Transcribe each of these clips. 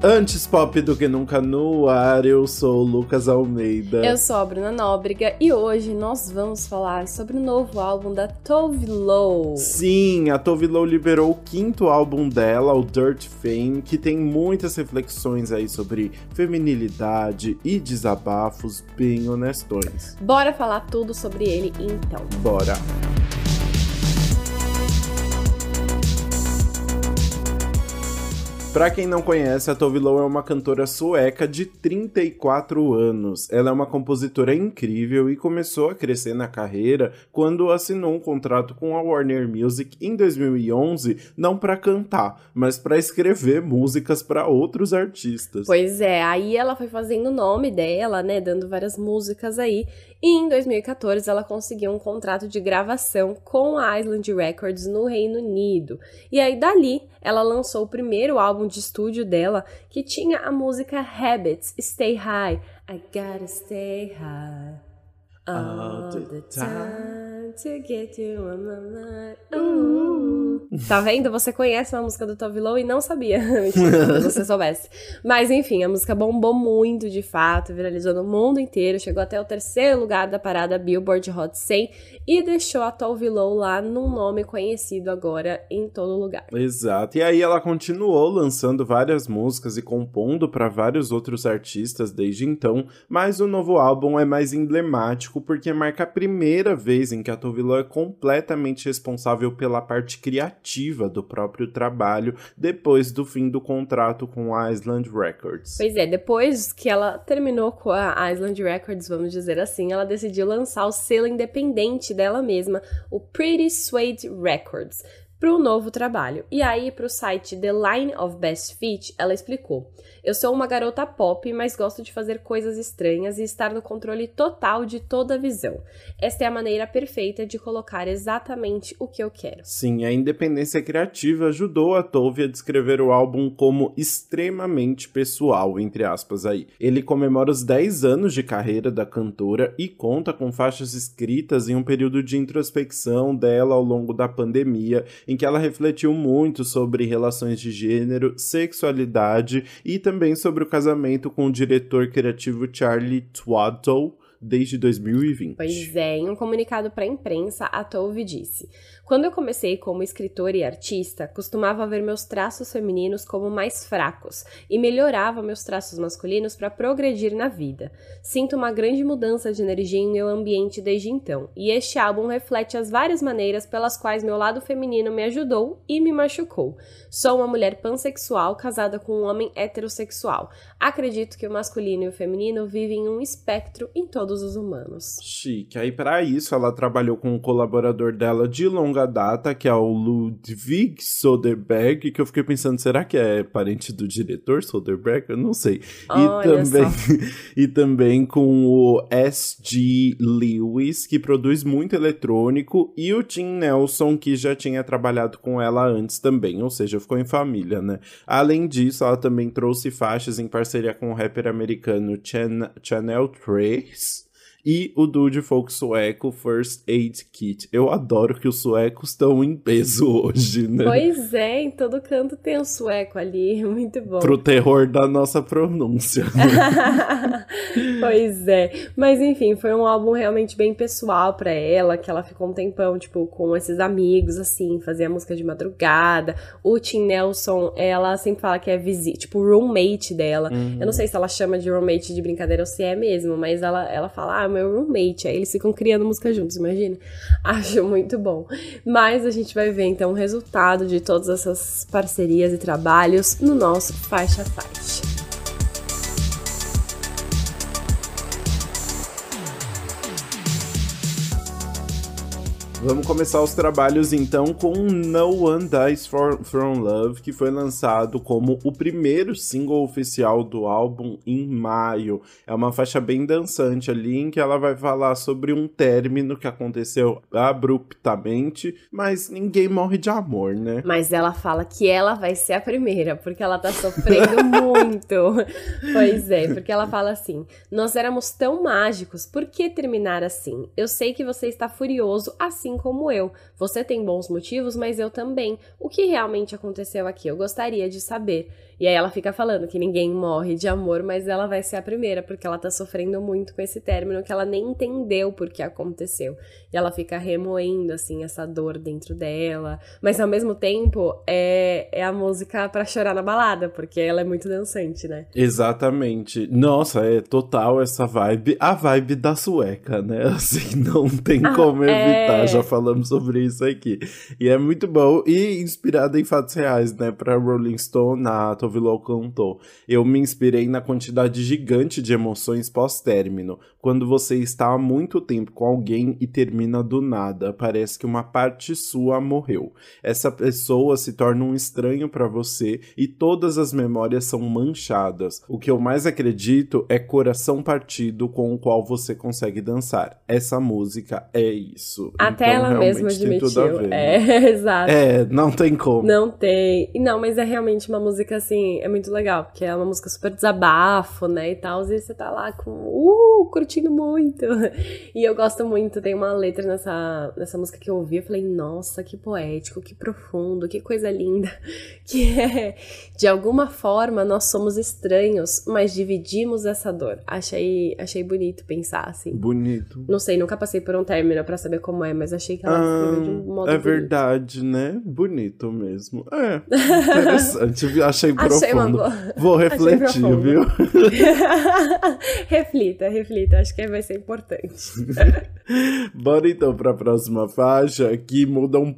Antes pop do que nunca no ar, eu sou o Lucas Almeida. Eu sou a Bruna Nóbrega e hoje nós vamos falar sobre o novo álbum da Tove Lo. Sim, a Tove Lo liberou o quinto álbum dela, o Dirt Fame, que tem muitas reflexões aí sobre feminilidade e desabafos bem honestões. Bora falar tudo sobre ele então. Bora. Para quem não conhece, a Tove Lo é uma cantora sueca de 34 anos. Ela é uma compositora incrível e começou a crescer na carreira quando assinou um contrato com a Warner Music em 2011, não para cantar, mas para escrever músicas para outros artistas. Pois é, aí ela foi fazendo o nome dela, né, dando várias músicas aí. E em 2014 ela conseguiu um contrato de gravação com a Island Records no Reino Unido. E aí dali ela lançou o primeiro álbum de estúdio dela, que tinha a música Habits, Stay High. I gotta stay high all the time to get you on my mind. Ooh. Tá vendo? Você conhece uma música do Tove Lo e não sabia. se você soubesse. Mas enfim, a música bombou muito de fato, viralizou no mundo inteiro, chegou até o terceiro lugar da parada Billboard Hot 100 e deixou a Tove Lo lá num nome conhecido agora em todo lugar. Exato. E aí ela continuou lançando várias músicas e compondo para vários outros artistas desde então, mas o novo álbum é mais emblemático porque marca a primeira vez em que a Tove Lo é completamente responsável pela parte criativa ativa do próprio trabalho depois do fim do contrato com a Island Records. Pois é, depois que ela terminou com a Island Records, vamos dizer assim, ela decidiu lançar o selo independente dela mesma, o Pretty Suede Records para o novo trabalho. E aí, para o site The Line of Best Fit, ela explicou: Eu sou uma garota pop, mas gosto de fazer coisas estranhas e estar no controle total de toda a visão. Esta é a maneira perfeita de colocar exatamente o que eu quero. Sim, a independência criativa ajudou a Tove a descrever o álbum como extremamente pessoal, entre aspas aí. Ele comemora os 10 anos de carreira da cantora e conta com faixas escritas em um período de introspecção dela ao longo da pandemia em que ela refletiu muito sobre relações de gênero, sexualidade e também sobre o casamento com o diretor criativo Charlie Twaddle desde 2020. Pois é, em um comunicado para a imprensa, a Tove disse: Quando eu comecei como escritora e artista, costumava ver meus traços femininos como mais fracos e melhorava meus traços masculinos para progredir na vida. Sinto uma grande mudança de energia em meu ambiente desde então, e este álbum reflete as várias maneiras pelas quais meu lado feminino me ajudou e me machucou. Sou uma mulher pansexual casada com um homem heterossexual. Acredito que o masculino e o feminino vivem em um espectro em todo todos os humanos. Chique. Aí, para isso, ela trabalhou com um colaborador dela de longa data, que é o Ludwig Soderbergh, que eu fiquei pensando, será que é parente do diretor Soderbergh? Eu não sei. Olha e também, e também com o S.G. Lewis, que produz muito eletrônico, e o Tim Nelson, que já tinha trabalhado com ela antes também, ou seja, ficou em família, né? Além disso, ela também trouxe faixas em parceria com o rapper americano Chan Chanel 3 e o dude folk sueco First Aid Kit. Eu adoro que os suecos estão em peso hoje, né? Pois é, em todo canto tem um sueco ali, muito bom. Pro terror da nossa pronúncia. pois é. Mas enfim, foi um álbum realmente bem pessoal para ela, que ela ficou um tempão, tipo, com esses amigos, assim, fazia música de madrugada. O Tim Nelson, ela sempre fala que é visita, tipo, roommate dela. Uhum. Eu não sei se ela chama de roommate de brincadeira ou se é mesmo, mas ela, ela fala, ah, meu roommate. Aí eles ficam criando música juntos, imagina? Acho muito bom. Mas a gente vai ver então o resultado de todas essas parcerias e trabalhos no nosso faixa faixa. Vamos começar os trabalhos então com No One Dies For, From Love, que foi lançado como o primeiro single oficial do álbum em maio. É uma faixa bem dançante ali, em que ela vai falar sobre um término que aconteceu abruptamente, mas ninguém morre de amor, né? Mas ela fala que ela vai ser a primeira, porque ela tá sofrendo muito. Pois é, porque ela fala assim: Nós éramos tão mágicos, por que terminar assim? Eu sei que você está furioso, assim assim como eu. Você tem bons motivos, mas eu também. O que realmente aconteceu aqui? Eu gostaria de saber. E aí ela fica falando que ninguém morre de amor, mas ela vai ser a primeira, porque ela tá sofrendo muito com esse término que ela nem entendeu por que aconteceu. E ela fica remoendo, assim, essa dor dentro dela. Mas ao mesmo tempo, é, é a música para chorar na balada, porque ela é muito dançante, né? Exatamente. Nossa, é total essa vibe. A vibe da sueca, né? Assim, não tem ah, como evitar. É... Já falamos sobre isso aqui. E é muito bom. E inspirada em fatos reais, né? Pra Rolling Stone, a Tovilo cantou. Eu me inspirei na quantidade gigante de emoções pós-término. Quando você está há muito tempo com alguém e termina do nada, parece que uma parte sua morreu. Essa pessoa se torna um estranho para você e todas as memórias são manchadas. O que eu mais acredito é coração partido com o qual você consegue dançar. Essa música é isso. Até então, ela mesma admitiu. Ver, é, né? exato. É, não tem como. Não tem. Não, mas é realmente uma música assim, é muito legal, porque é uma música super desabafo, né, e tal, e você tá lá com, uh, curtindo muito. E eu gosto muito, tem uma letra nessa, nessa música que eu ouvi, eu falei, nossa, que poético, que profundo, que coisa linda, que é, de alguma forma, nós somos estranhos, mas dividimos essa dor. Achei, achei bonito pensar, assim. Bonito. Não sei, nunca passei por um término para saber como é, mas achei que ela ah, escreveu de um modo É bonito. verdade, né? Bonito mesmo. É, interessante achei profundo. Vou refletir, viu? reflita, reflita. Acho que vai ser importante. Bora então para a próxima faixa, que muda um,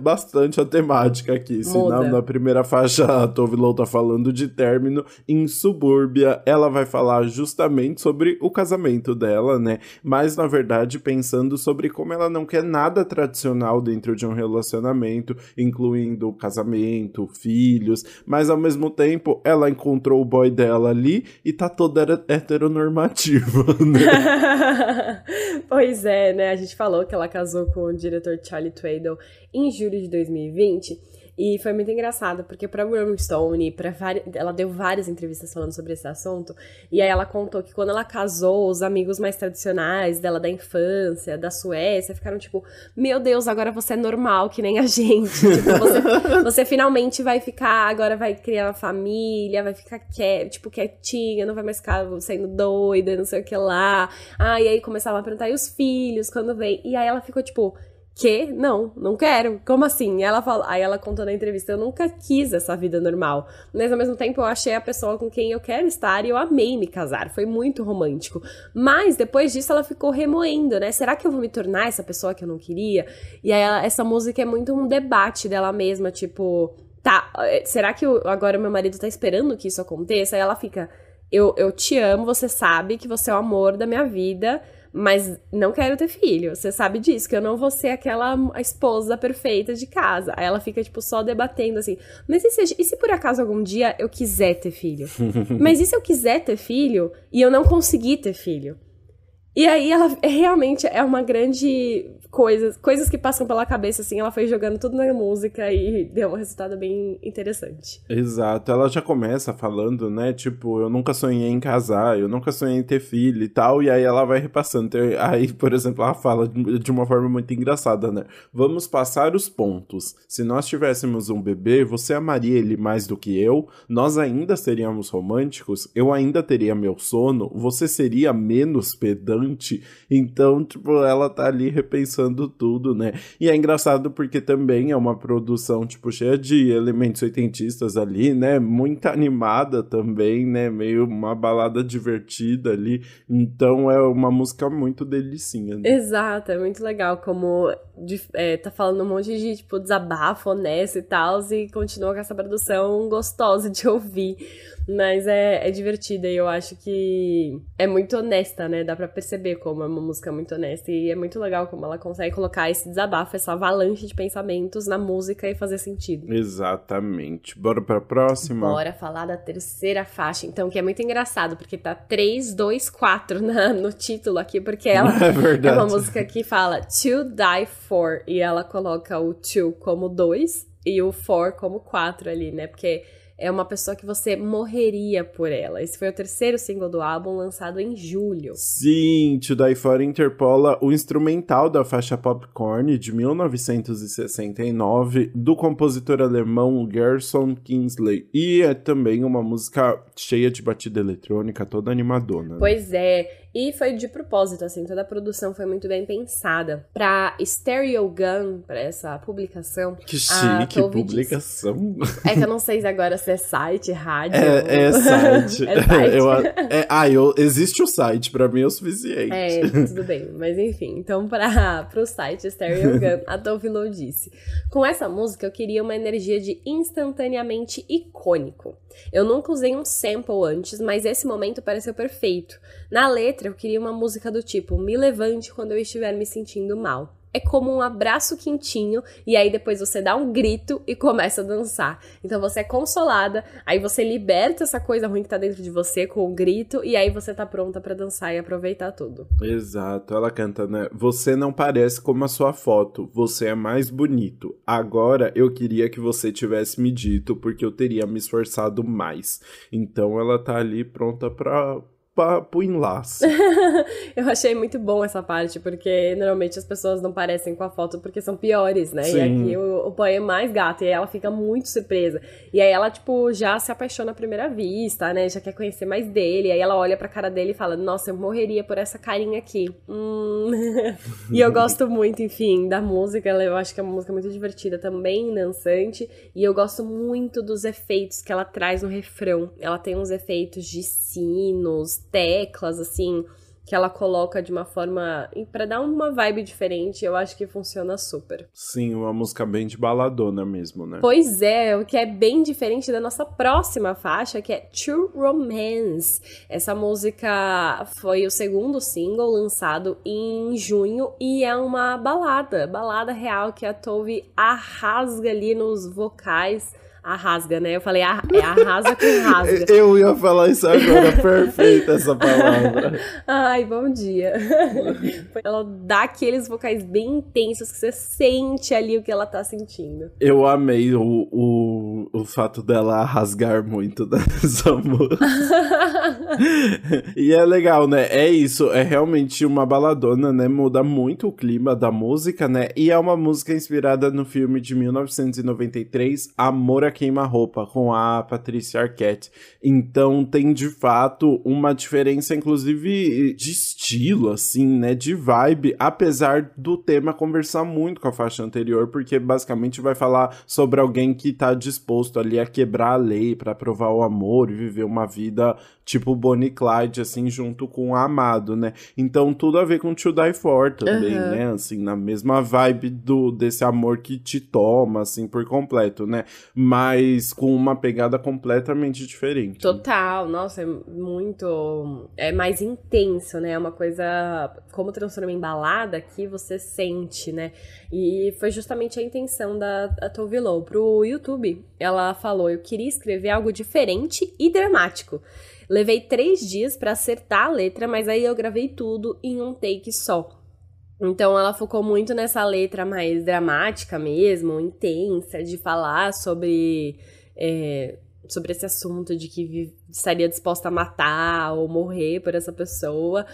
bastante a temática aqui. Senão, na primeira faixa, a Tove Lo tá falando de término. Em Subúrbia, ela vai falar justamente sobre o casamento dela, né? Mas, na verdade, pensando sobre como ela não quer nada tradicional dentro de um relacionamento, incluindo casamento, filhos, mas ao mesmo tempo ela encontrou o boy dela ali e tá toda heteronormativa, né? pois é, né? A gente falou que ela casou com o diretor Charlie Twaddle em julho de 2020. E foi muito engraçado, porque pra Rolling Stone, pra ela deu várias entrevistas falando sobre esse assunto, e aí ela contou que quando ela casou, os amigos mais tradicionais dela da infância, da Suécia, ficaram tipo, meu Deus, agora você é normal, que nem a gente. tipo, você, você finalmente vai ficar, agora vai criar uma família, vai ficar quie, tipo, quietinha, não vai mais ficar sendo doida, não sei o que lá. Ah, e aí começava a perguntar, e os filhos, quando vem? E aí ela ficou tipo, que não, não quero. Como assim? Ela fala, aí ela contou na entrevista, eu nunca quis essa vida normal, mas ao mesmo tempo eu achei a pessoa com quem eu quero estar e eu amei me casar, foi muito romântico. Mas depois disso ela ficou remoendo, né? Será que eu vou me tornar essa pessoa que eu não queria? E aí ela, essa música é muito um debate dela mesma, tipo, tá, eh, será que eu, agora meu marido tá esperando que isso aconteça? Aí ela fica, eu, eu te amo, você sabe que você é o amor da minha vida, mas não quero ter filho. Você sabe disso, que eu não vou ser aquela esposa perfeita de casa. Aí ela fica, tipo, só debatendo assim. Mas e se, e se por acaso algum dia eu quiser ter filho? mas e se eu quiser ter filho e eu não conseguir ter filho? E aí ela realmente é uma grande coisas, coisas que passam pela cabeça, assim, ela foi jogando tudo na música e deu um resultado bem interessante. Exato, ela já começa falando, né, tipo, eu nunca sonhei em casar, eu nunca sonhei em ter filho e tal, e aí ela vai repassando. Então, aí, por exemplo, ela fala de uma forma muito engraçada, né, vamos passar os pontos. Se nós tivéssemos um bebê, você amaria ele mais do que eu, nós ainda seríamos românticos, eu ainda teria meu sono, você seria menos pedante, então, tipo, ela tá ali repensando pensando tudo, né? E é engraçado porque também é uma produção, tipo, cheia de elementos oitentistas ali, né? Muito animada também, né? Meio uma balada divertida ali. Então é uma música muito delicinha. Né? Exato, é muito legal como é, tá falando um monte de, tipo, desabafo honesto e tal, e continua com essa produção gostosa de ouvir. Mas é, é divertida e eu acho que é muito honesta, né? Dá pra perceber como é uma música muito honesta. E é muito legal como ela consegue colocar esse desabafo, essa avalanche de pensamentos na música e fazer sentido. Exatamente. Bora pra próxima? Bora falar da terceira faixa, então, que é muito engraçado, porque tá 3, 2, 4 na, no título aqui, porque ela é, é uma música que fala To Die For, e ela coloca o to como 2 e o for como 4 ali, né? Porque é uma pessoa que você morreria por ela. Esse foi o terceiro single do álbum, lançado em julho. Sim, To Die For interpola o instrumental da faixa Popcorn de 1969 do compositor alemão Gerson Kingsley. E é também uma música cheia de batida eletrônica, toda animadona. Né? Pois é, e foi de propósito, assim, toda a produção foi muito bem pensada. Pra Stereo Gun, pra essa publicação. Que chique, publicação. É que eu não sei agora se é site, rádio. É, é site. é site. Eu, é, ah, eu, existe o site, pra mim é o suficiente. É, tudo bem. Mas enfim, então pra, pro site Stereo Gun, a Tove Lo disse: Com essa música eu queria uma energia de instantaneamente icônico. Eu nunca usei um sample antes, mas esse momento pareceu perfeito. Na letra, eu queria uma música do tipo: Me levante quando eu estiver me sentindo mal é como um abraço quentinho e aí depois você dá um grito e começa a dançar. Então você é consolada, aí você liberta essa coisa ruim que tá dentro de você com o grito e aí você tá pronta para dançar e aproveitar tudo. Exato, ela canta, né? Você não parece como a sua foto, você é mais bonito. Agora eu queria que você tivesse me dito porque eu teria me esforçado mais. Então ela tá ali pronta papo enlace. eu achei muito bom essa parte, porque normalmente as pessoas não parecem com a foto porque são piores, né? Sim. E aqui o, o pai é mais gato, e aí ela fica muito surpresa. E aí ela, tipo, já se apaixona à primeira vista, né? Já quer conhecer mais dele. E aí ela olha pra cara dele e fala: Nossa, eu morreria por essa carinha aqui. Hum. e eu gosto muito, enfim, da música. Eu acho que é uma música muito divertida também, dançante. E eu gosto muito dos efeitos que ela traz no refrão. Ela tem uns efeitos de sinos, teclas, assim, que ela coloca de uma forma para dar uma vibe diferente, eu acho que funciona super. Sim, uma música bem de baladona mesmo, né? Pois é, o que é bem diferente da nossa próxima faixa, que é True Romance. Essa música foi o segundo single lançado em junho e é uma balada, balada real que a Tove arrasga ali nos vocais a rasga, né? Eu falei, a, é arrasa com rasga. Eu ia falar isso agora, perfeita essa palavra. Ai, bom dia. ela dá aqueles vocais bem intensos que você sente ali o que ela tá sentindo. Eu amei o, o, o fato dela rasgar muito nessa música. e é legal, né? É isso, é realmente uma baladona, né? Muda muito o clima da música, né? E é uma música inspirada no filme de 1993, Amor a queima-roupa com a Patrícia Arquette. Então tem de fato uma diferença, inclusive, de estilo, assim, né? De vibe, apesar do tema conversar muito com a faixa anterior, porque basicamente vai falar sobre alguém que tá disposto ali a quebrar a lei para provar o amor e viver uma vida tipo Bonnie Clyde, assim, junto com o amado, né? Então tudo a ver com To Die For também, uhum. né? Assim, na mesma vibe do, desse amor que te toma, assim, por completo, né? Mas com uma pegada completamente diferente. Total, nossa, é muito. É mais intenso, né? É uma coisa. Como transforma em balada que você sente, né? E foi justamente a intenção da, da Tove Lo. Pro YouTube, ela falou: eu queria escrever algo diferente e dramático. Levei três dias para acertar a letra, mas aí eu gravei tudo em um take só. Então ela focou muito nessa letra mais dramática mesmo, intensa, de falar sobre. É, sobre esse assunto de que estaria disposta a matar ou morrer por essa pessoa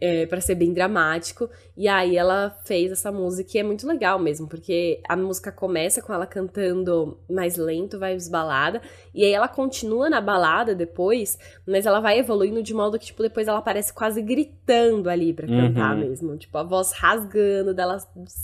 é, para ser bem dramático. E aí ela fez essa música e é muito legal mesmo, porque a música começa com ela cantando mais lento, vai balada, e aí ela continua na balada depois, mas ela vai evoluindo de modo que, tipo, depois ela parece quase gritando ali pra cantar uhum. mesmo. Tipo, a voz rasgando dela.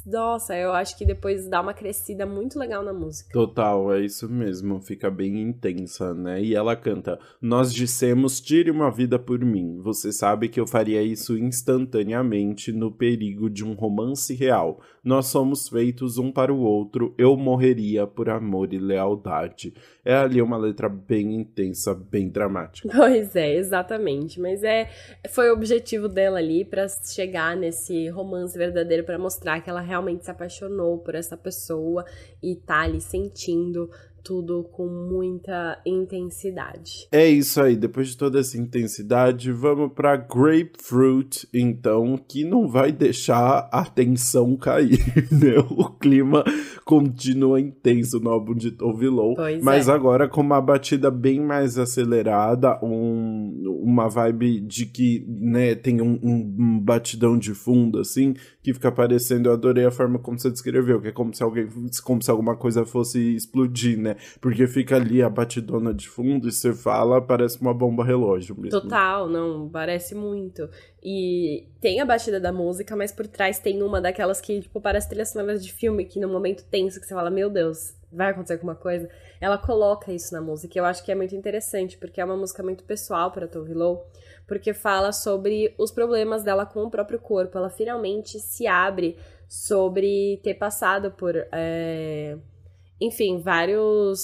Nossa, eu acho que depois dá uma crescida muito legal na música. Total, é isso mesmo. Fica bem intensa, né? E ela canta: Nós dissemos, tire uma vida por mim. Você sabe que eu faria isso instantaneamente no perigo de um romance real. Nós somos feitos um para o outro, eu morreria por amor e lealdade. É ali uma letra bem intensa, bem dramática. Pois é, exatamente. Mas é foi o objetivo dela ali para chegar nesse romance verdadeiro para mostrar que ela realmente se apaixonou por essa pessoa e tá ali sentindo tudo com muita intensidade. É isso aí, depois de toda essa intensidade, vamos para Grapefruit, então, que não vai deixar a tensão cair, né? O clima continua intenso no álbum de Tove Lo, mas é. agora com uma batida bem mais acelerada, um, uma vibe de que, né, tem um, um batidão de fundo, assim, que fica parecendo, eu adorei a forma como você descreveu, que é como se alguém, como se alguma coisa fosse explodir, né? Porque fica ali a batidona de fundo e você fala, parece uma bomba relógio mesmo. Total, não, parece muito. E tem a batida da música, mas por trás tem uma daquelas que, tipo, parece trilha sonora de filme, que no momento tenso que você fala, meu Deus, vai acontecer alguma coisa. Ela coloca isso na música, e eu acho que é muito interessante, porque é uma música muito pessoal para Tove Lo porque fala sobre os problemas dela com o próprio corpo. Ela finalmente se abre sobre ter passado por, é, enfim, vários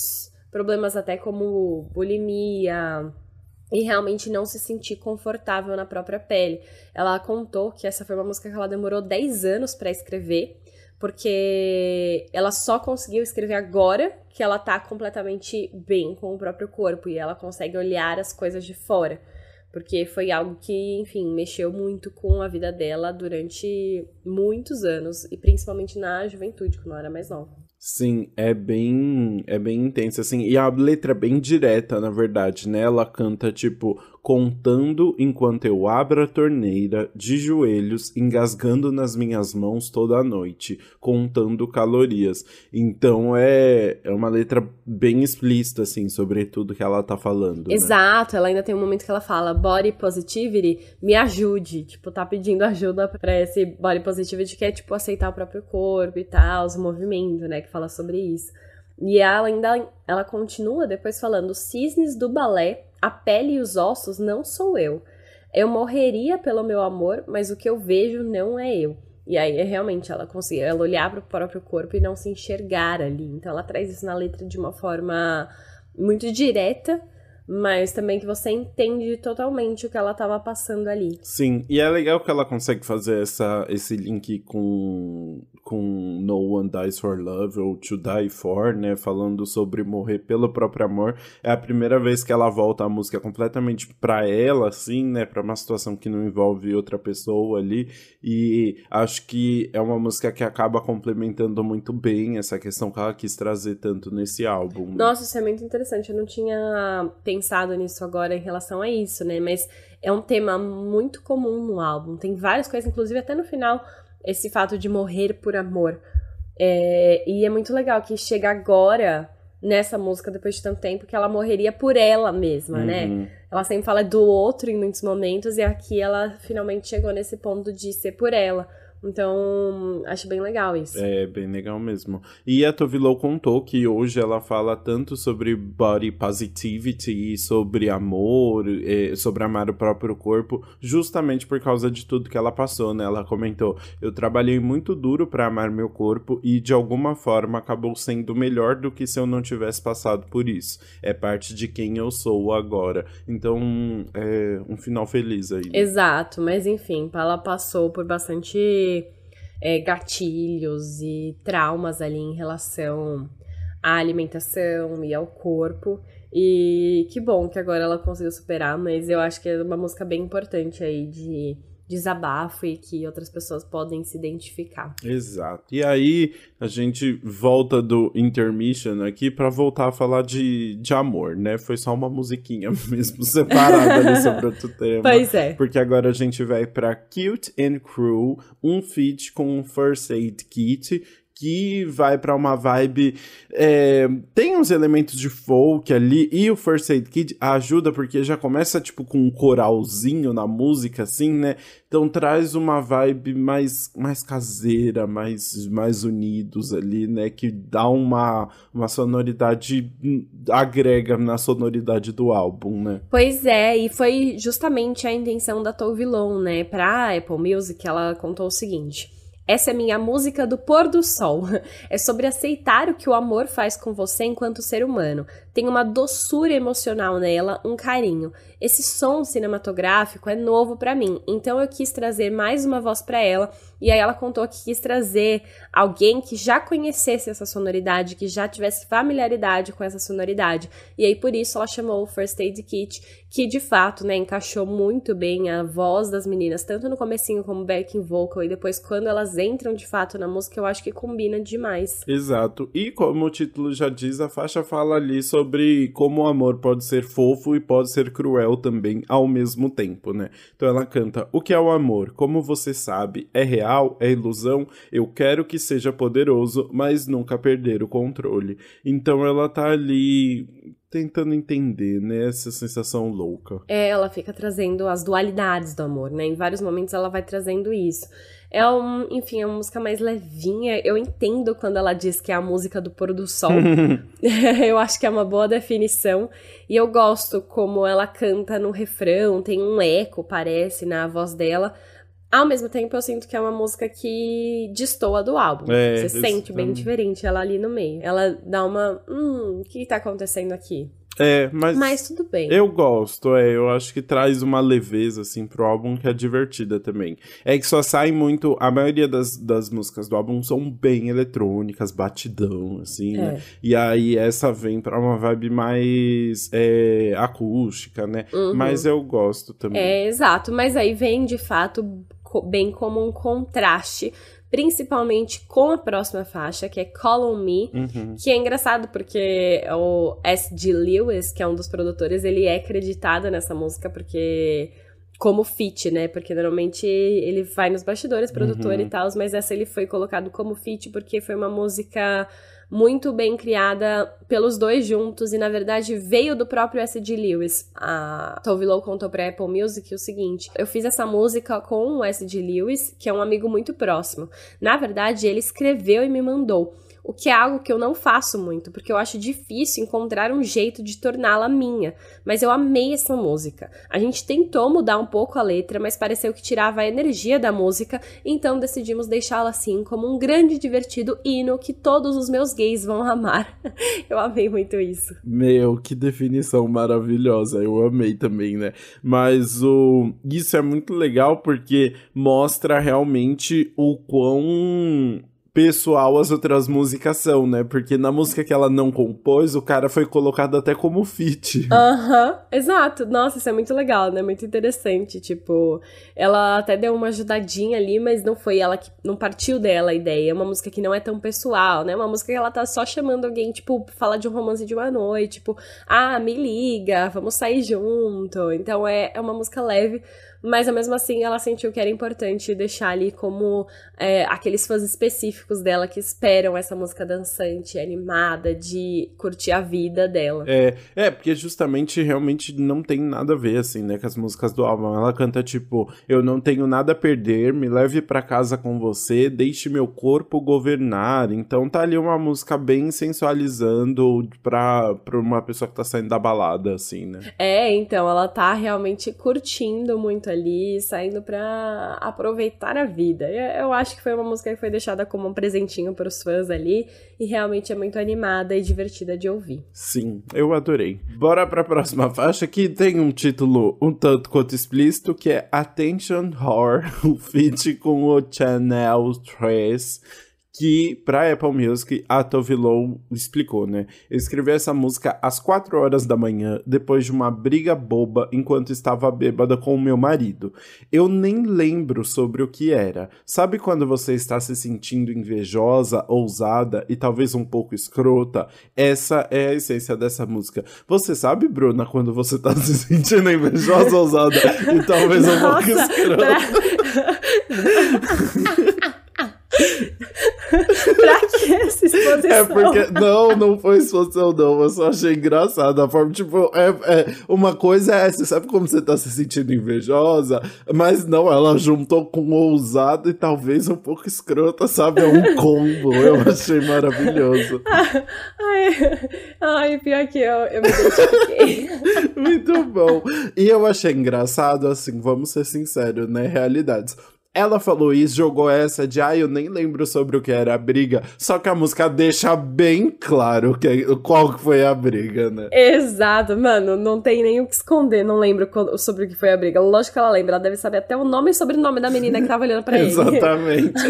problemas, até como bulimia. E realmente não se sentir confortável na própria pele. Ela contou que essa foi uma música que ela demorou 10 anos para escrever, porque ela só conseguiu escrever agora que ela tá completamente bem com o próprio corpo e ela consegue olhar as coisas de fora porque foi algo que, enfim, mexeu muito com a vida dela durante muitos anos e principalmente na juventude, quando ela era mais nova. Sim, é bem, é bem intensa, assim, e a letra é bem direta, na verdade, né? Ela canta, tipo, contando enquanto eu abro a torneira, de joelhos, engasgando nas minhas mãos toda a noite, contando calorias. Então é, é uma letra bem explícita, assim, sobre tudo que ela tá falando. Né? Exato, ela ainda tem um momento que ela fala, body positivity, me ajude. Tipo, tá pedindo ajuda pra esse body positivity que é, tipo, aceitar o próprio corpo e tal, os movimentos, né, que fala sobre isso. E ela ainda ela continua depois falando: cisnes do balé, a pele e os ossos não sou eu. Eu morreria pelo meu amor, mas o que eu vejo não é eu. E aí, é realmente, ela conseguia ela olhar para o próprio corpo e não se enxergar ali. Então, ela traz isso na letra de uma forma muito direta, mas também que você entende totalmente o que ela estava passando ali. Sim, e é legal que ela consegue fazer essa, esse link com, com No One Dies for Love ou To Die For, né? Falando sobre morrer pelo próprio amor. É a primeira vez que ela volta a música completamente pra ela, assim, né? Pra uma situação que não envolve outra pessoa ali. E acho que é uma música que acaba complementando muito bem essa questão que ela quis trazer tanto nesse álbum. Né? Nossa, isso é muito interessante. Eu não tinha pensado nisso agora em relação a isso, né? Mas é um tema muito comum no álbum. Tem várias coisas, inclusive até no final, esse fato de morrer por amor. É, e é muito legal que chega agora nessa música, depois de tanto tempo, que ela morreria por ela mesma, né? uhum. né? Ela sempre fala do outro em muitos momentos, e aqui ela finalmente chegou nesse ponto de ser por ela. Então, acho bem legal isso. É, bem legal mesmo. E a Tovilo contou que hoje ela fala tanto sobre body positivity, sobre amor, sobre amar o próprio corpo, justamente por causa de tudo que ela passou, né? Ela comentou: Eu trabalhei muito duro para amar meu corpo e de alguma forma acabou sendo melhor do que se eu não tivesse passado por isso. É parte de quem eu sou agora. Então, é um final feliz aí. Né? Exato, mas enfim, ela passou por bastante é, gatilhos e traumas ali em relação à alimentação e ao corpo. E que bom que agora ela conseguiu superar, mas eu acho que é uma música bem importante aí de desabafo e que outras pessoas podem se identificar. Exato. E aí a gente volta do intermission aqui para voltar a falar de, de amor, né? Foi só uma musiquinha mesmo separada ali sobre outro tema. Pois é. Porque agora a gente vai para Cute and Cruel, um feat com um First Aid Kit que vai para uma vibe. É, tem uns elementos de folk ali, e o First Aid Kid ajuda porque já começa tipo com um coralzinho na música, assim, né? Então traz uma vibe mais, mais caseira, mais, mais unidos ali, né? Que dá uma, uma sonoridade, agrega na sonoridade do álbum, né? Pois é, e foi justamente a intenção da Tove Lo, né? Pra Apple Music, ela contou o seguinte. Essa é minha música do pôr do sol. É sobre aceitar o que o amor faz com você enquanto ser humano. Tem uma doçura emocional nela, um carinho. Esse som cinematográfico é novo para mim, então eu quis trazer mais uma voz para ela. E aí ela contou que quis trazer alguém que já conhecesse essa sonoridade, que já tivesse familiaridade com essa sonoridade. E aí por isso ela chamou o First Aid Kit, que de fato, né, encaixou muito bem a voz das meninas, tanto no comecinho como backing vocal e depois quando elas entram de fato na música, eu acho que combina demais. Exato. E como o título já diz, a faixa fala ali sobre como o amor pode ser fofo e pode ser cruel também ao mesmo tempo, né? Então ela canta: "O que é o amor? Como você sabe, é real, é ilusão. Eu quero que seja poderoso, mas nunca perder o controle". Então ela tá ali tentando entender, né, essa sensação louca. É, ela fica trazendo as dualidades do amor, né? Em vários momentos ela vai trazendo isso. É um, enfim, é uma música mais levinha. Eu entendo quando ela diz que é a música do pôr do sol. eu acho que é uma boa definição. E eu gosto como ela canta no refrão, tem um eco, parece, na voz dela. Ao mesmo tempo, eu sinto que é uma música que destoa do álbum. É, Você sente bem diferente ela ali no meio. Ela dá uma. Hum, o que tá acontecendo aqui? É, mas. Mas tudo bem. Eu gosto, é. Eu acho que traz uma leveza, assim, pro álbum que é divertida também. É que só sai muito. A maioria das, das músicas do álbum são bem eletrônicas, batidão, assim, né? é. né? E aí essa vem pra uma vibe mais é, acústica, né? Uhum. Mas eu gosto também. É, exato. Mas aí vem, de fato, bem como um contraste principalmente com a próxima faixa, que é Call On Me, uhum. que é engraçado porque o S.G. Lewis, que é um dos produtores, ele é acreditado nessa música porque como feat, né? Porque normalmente ele vai nos bastidores, produtor uhum. e tal, mas essa ele foi colocado como feat porque foi uma música muito bem criada pelos dois juntos e na verdade veio do próprio S.D. Lewis. A Tove Lo contou pra Apple Music o seguinte: eu fiz essa música com o S.D. Lewis, que é um amigo muito próximo. Na verdade, ele escreveu e me mandou o que é algo que eu não faço muito, porque eu acho difícil encontrar um jeito de torná-la minha. Mas eu amei essa música. A gente tentou mudar um pouco a letra, mas pareceu que tirava a energia da música, então decidimos deixá-la assim como um grande e divertido hino que todos os meus gays vão amar. eu amei muito isso. Meu, que definição maravilhosa. Eu amei também, né? Mas o isso é muito legal porque mostra realmente o quão pessoal as outras músicas são, né? Porque na música que ela não compôs, o cara foi colocado até como feat. Aham, uhum, exato. Nossa, isso é muito legal, né? Muito interessante. Tipo, ela até deu uma ajudadinha ali, mas não foi ela que. Não partiu dela a ideia. É uma música que não é tão pessoal, né? Uma música que ela tá só chamando alguém, tipo, falar de um romance de uma noite. Tipo, ah, me liga, vamos sair junto. Então é, é uma música leve mas mesmo assim ela sentiu que era importante deixar ali como é, aqueles fãs específicos dela que esperam essa música dançante, animada, de curtir a vida dela. É, é, porque justamente realmente não tem nada a ver, assim, né, com as músicas do álbum. Ela canta tipo, eu não tenho nada a perder, me leve para casa com você, deixe meu corpo governar. Então tá ali uma música bem sensualizando pra, pra uma pessoa que tá saindo da balada, assim, né? É, então ela tá realmente curtindo muito ali, saindo para aproveitar a vida. Eu acho que foi uma música que foi deixada como um presentinho para os fãs ali e realmente é muito animada e divertida de ouvir. Sim, eu adorei. Bora para a próxima faixa que tem um título um tanto quanto explícito que é Attention Whore, o feat com o Chanel 3 que pra Apple Music a Tove Lo explicou, né? Eu escrevi essa música às 4 horas da manhã, depois de uma briga boba enquanto estava bêbada com o meu marido. Eu nem lembro sobre o que era. Sabe quando você está se sentindo invejosa, ousada e talvez um pouco escrota? Essa é a essência dessa música. Você sabe, Bruna, quando você está se sentindo invejosa, ousada e talvez Nossa, um pouco escrota? pra que essa exposição? É porque. Não, não foi exposição, não. Eu só achei engraçado. A forma, tipo, é, é, uma coisa é essa. Sabe como você tá se sentindo invejosa? Mas não, ela juntou com ousado e talvez um pouco escrota, sabe? É um combo. Eu achei maravilhoso. ai, ai, pior que eu, eu me identifiquei. Muito bom. E eu achei engraçado, assim, vamos ser sinceros, né? Realidades ela falou isso, jogou essa de, ah, eu nem lembro sobre o que era a briga, só que a música deixa bem claro que, qual que foi a briga, né? Exato, mano, não tem nem o que esconder, não lembro sobre o que foi a briga. Lógico que ela lembra, ela deve saber até o nome e sobrenome da menina que tava olhando pra ele. Exatamente.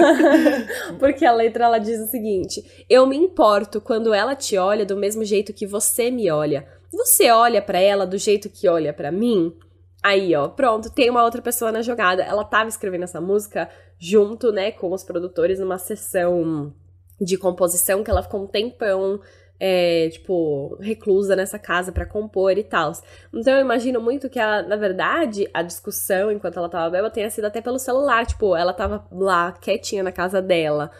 Porque a letra, ela diz o seguinte, eu me importo quando ela te olha do mesmo jeito que você me olha. Você olha para ela do jeito que olha para mim? Aí, ó, pronto, tem uma outra pessoa na jogada. Ela tava escrevendo essa música junto, né, com os produtores numa sessão de composição que ela ficou um tempão, é, tipo, reclusa nessa casa para compor e tal. Então eu imagino muito que ela, na verdade, a discussão enquanto ela tava beba tenha sido até pelo celular. Tipo, ela tava lá quietinha na casa dela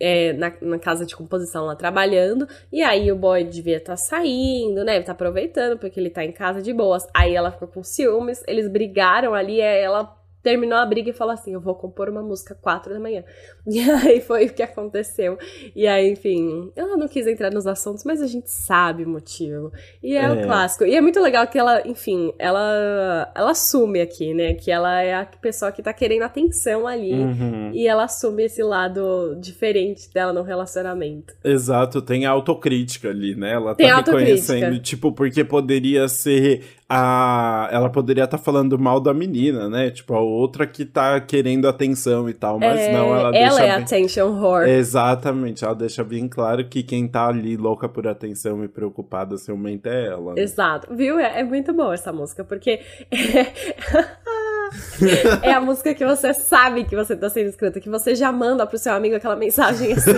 é, na, na, casa de composição lá trabalhando, e aí o boy devia estar tá saindo, né? Tá aproveitando, porque ele tá em casa de boas. Aí ela ficou com ciúmes, eles brigaram ali, ela terminou a briga e falou assim: Eu vou compor uma música quatro da manhã. E aí foi o que aconteceu. E aí, enfim, ela não quis entrar nos assuntos, mas a gente sabe o motivo. E é, é. o clássico. E é muito legal que ela, enfim, ela, ela assume aqui, né? Que ela é a pessoa que tá querendo atenção ali. Uhum. E ela assume esse lado diferente dela no relacionamento. Exato, tem autocrítica ali, né? Ela tem tá reconhecendo, tipo, porque poderia ser a ela poderia estar tá falando mal da menina, né? Tipo, a outra que tá querendo atenção e tal, mas é, não, ela, ela deixa é bem... attention whore. Exatamente, ela deixa bem claro que quem tá ali louca por atenção e preocupada ciumenta é ela. Né? Exato, viu? É, é, muito boa essa música, porque é a música que você sabe que você tá sendo escrita, que você já manda pro seu amigo aquela mensagem assim,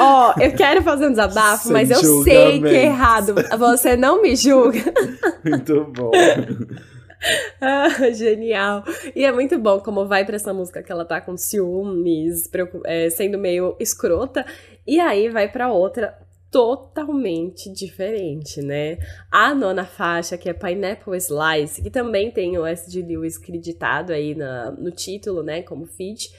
ó, ó eu quero fazer um desabafo, Sem mas eu sei que é errado, você não me julga. Muito bom. ah, genial. E é muito bom como vai pra essa música que ela tá com ciúmes, é, sendo meio escrota, e aí vai pra outra totalmente diferente, né? A nona faixa, que é Pineapple Slice, que também tem o S.G. Lewis acreditado aí na, no título, né, como feat,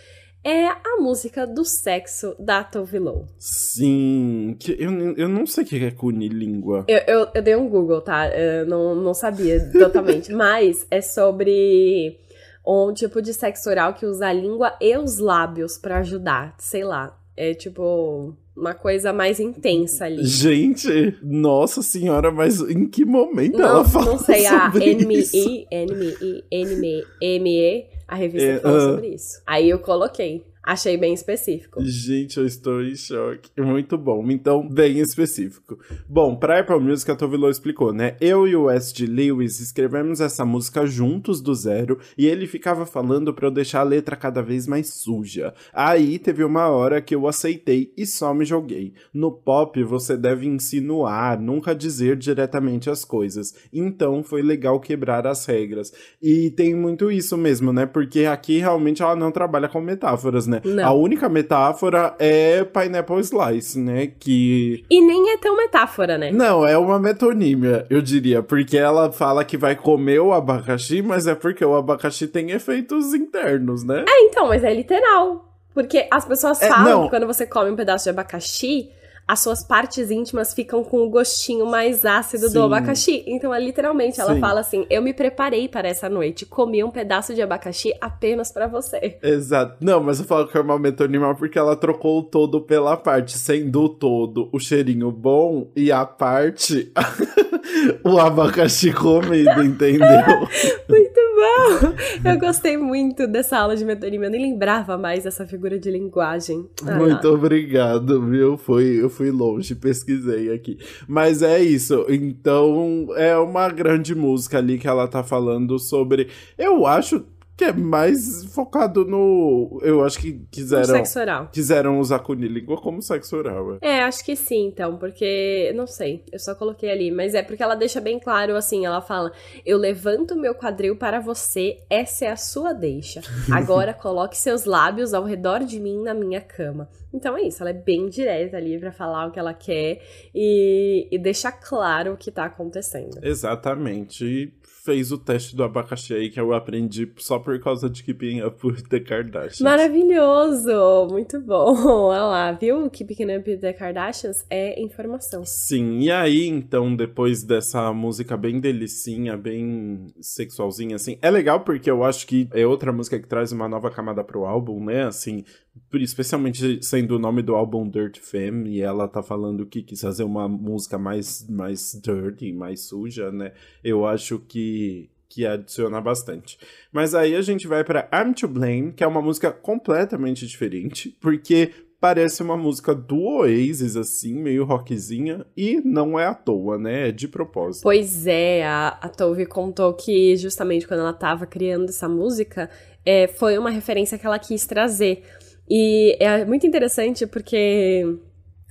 é a música do sexo da Tove Lo. Sim, que eu, eu não sei o que é cunilíngua. Eu, eu, eu dei um Google, tá? Eu não, não sabia totalmente, mas é sobre um tipo de sexo oral que usa a língua e os lábios para ajudar, sei lá. É tipo uma coisa mais intensa ali. Gente, nossa senhora, mas em que momento não, ela fala Não sei, a NME, NME, NME, ME, a revista é, falou uh... sobre isso. Aí eu coloquei. Achei bem específico. Gente, eu estou em choque. Muito bom. Então, bem específico. Bom, pra Apple Music, a Tovilo explicou, né? Eu e o West Lewis escrevemos essa música juntos do zero e ele ficava falando para eu deixar a letra cada vez mais suja. Aí teve uma hora que eu aceitei e só me joguei. No pop, você deve insinuar, nunca dizer diretamente as coisas. Então, foi legal quebrar as regras. E tem muito isso mesmo, né? Porque aqui realmente ela não trabalha com metáforas, né? Né? Não. A única metáfora é Pineapple Slice, né? Que. E nem é tão metáfora, né? Não, é uma metonímia, eu diria. Porque ela fala que vai comer o abacaxi, mas é porque o abacaxi tem efeitos internos, né? É, então, mas é literal. Porque as pessoas é, falam não. que quando você come um pedaço de abacaxi, as suas partes íntimas ficam com o gostinho mais ácido Sim. do abacaxi. Então, é, literalmente, ela Sim. fala assim: Eu me preparei para essa noite, comi um pedaço de abacaxi apenas para você. Exato. Não, mas eu falo que é uma metonímia porque ela trocou o todo pela parte, sendo o todo o cheirinho bom e a parte o abacaxi comido, entendeu? muito bom! Eu gostei muito dessa aula de metonímia, eu nem lembrava mais dessa figura de linguagem. Ah, muito obrigado, viu? Foi, fui longe, pesquisei aqui. Mas é isso, então é uma grande música ali que ela tá falando sobre. Eu acho que é mais focado no. Eu acho que quiseram. sexo oral. Quiseram usar cunilíngua como sexo oral. É. é, acho que sim, então, porque. Não sei, eu só coloquei ali. Mas é porque ela deixa bem claro assim: ela fala, eu levanto meu quadril para você, essa é a sua deixa. Agora coloque seus lábios ao redor de mim na minha cama. Então é isso, ela é bem direta ali para falar o que ela quer e, e deixar claro o que tá acontecendo. Exatamente fez o teste do abacaxi aí que eu aprendi só por causa de Keeping Up with the Kardashians. Maravilhoso! Muito bom. Olha lá, viu? Keeping Up with the Kardashians é informação. Sim, e aí, então, depois dessa música bem delicinha, bem sexualzinha, assim, é legal porque eu acho que é outra música que traz uma nova camada pro álbum, né? Assim, especialmente sendo o nome do álbum Dirt Femme, e ela tá falando que quis fazer uma música mais, mais dirty, mais suja, né? Eu acho que que adiciona bastante. Mas aí a gente vai para I'm to Blame, que é uma música completamente diferente, porque parece uma música do Oasis, assim, meio rockzinha, e não é à toa, né? É de propósito. Pois é, a, a Tove contou que justamente quando ela tava criando essa música, é, foi uma referência que ela quis trazer. E é muito interessante porque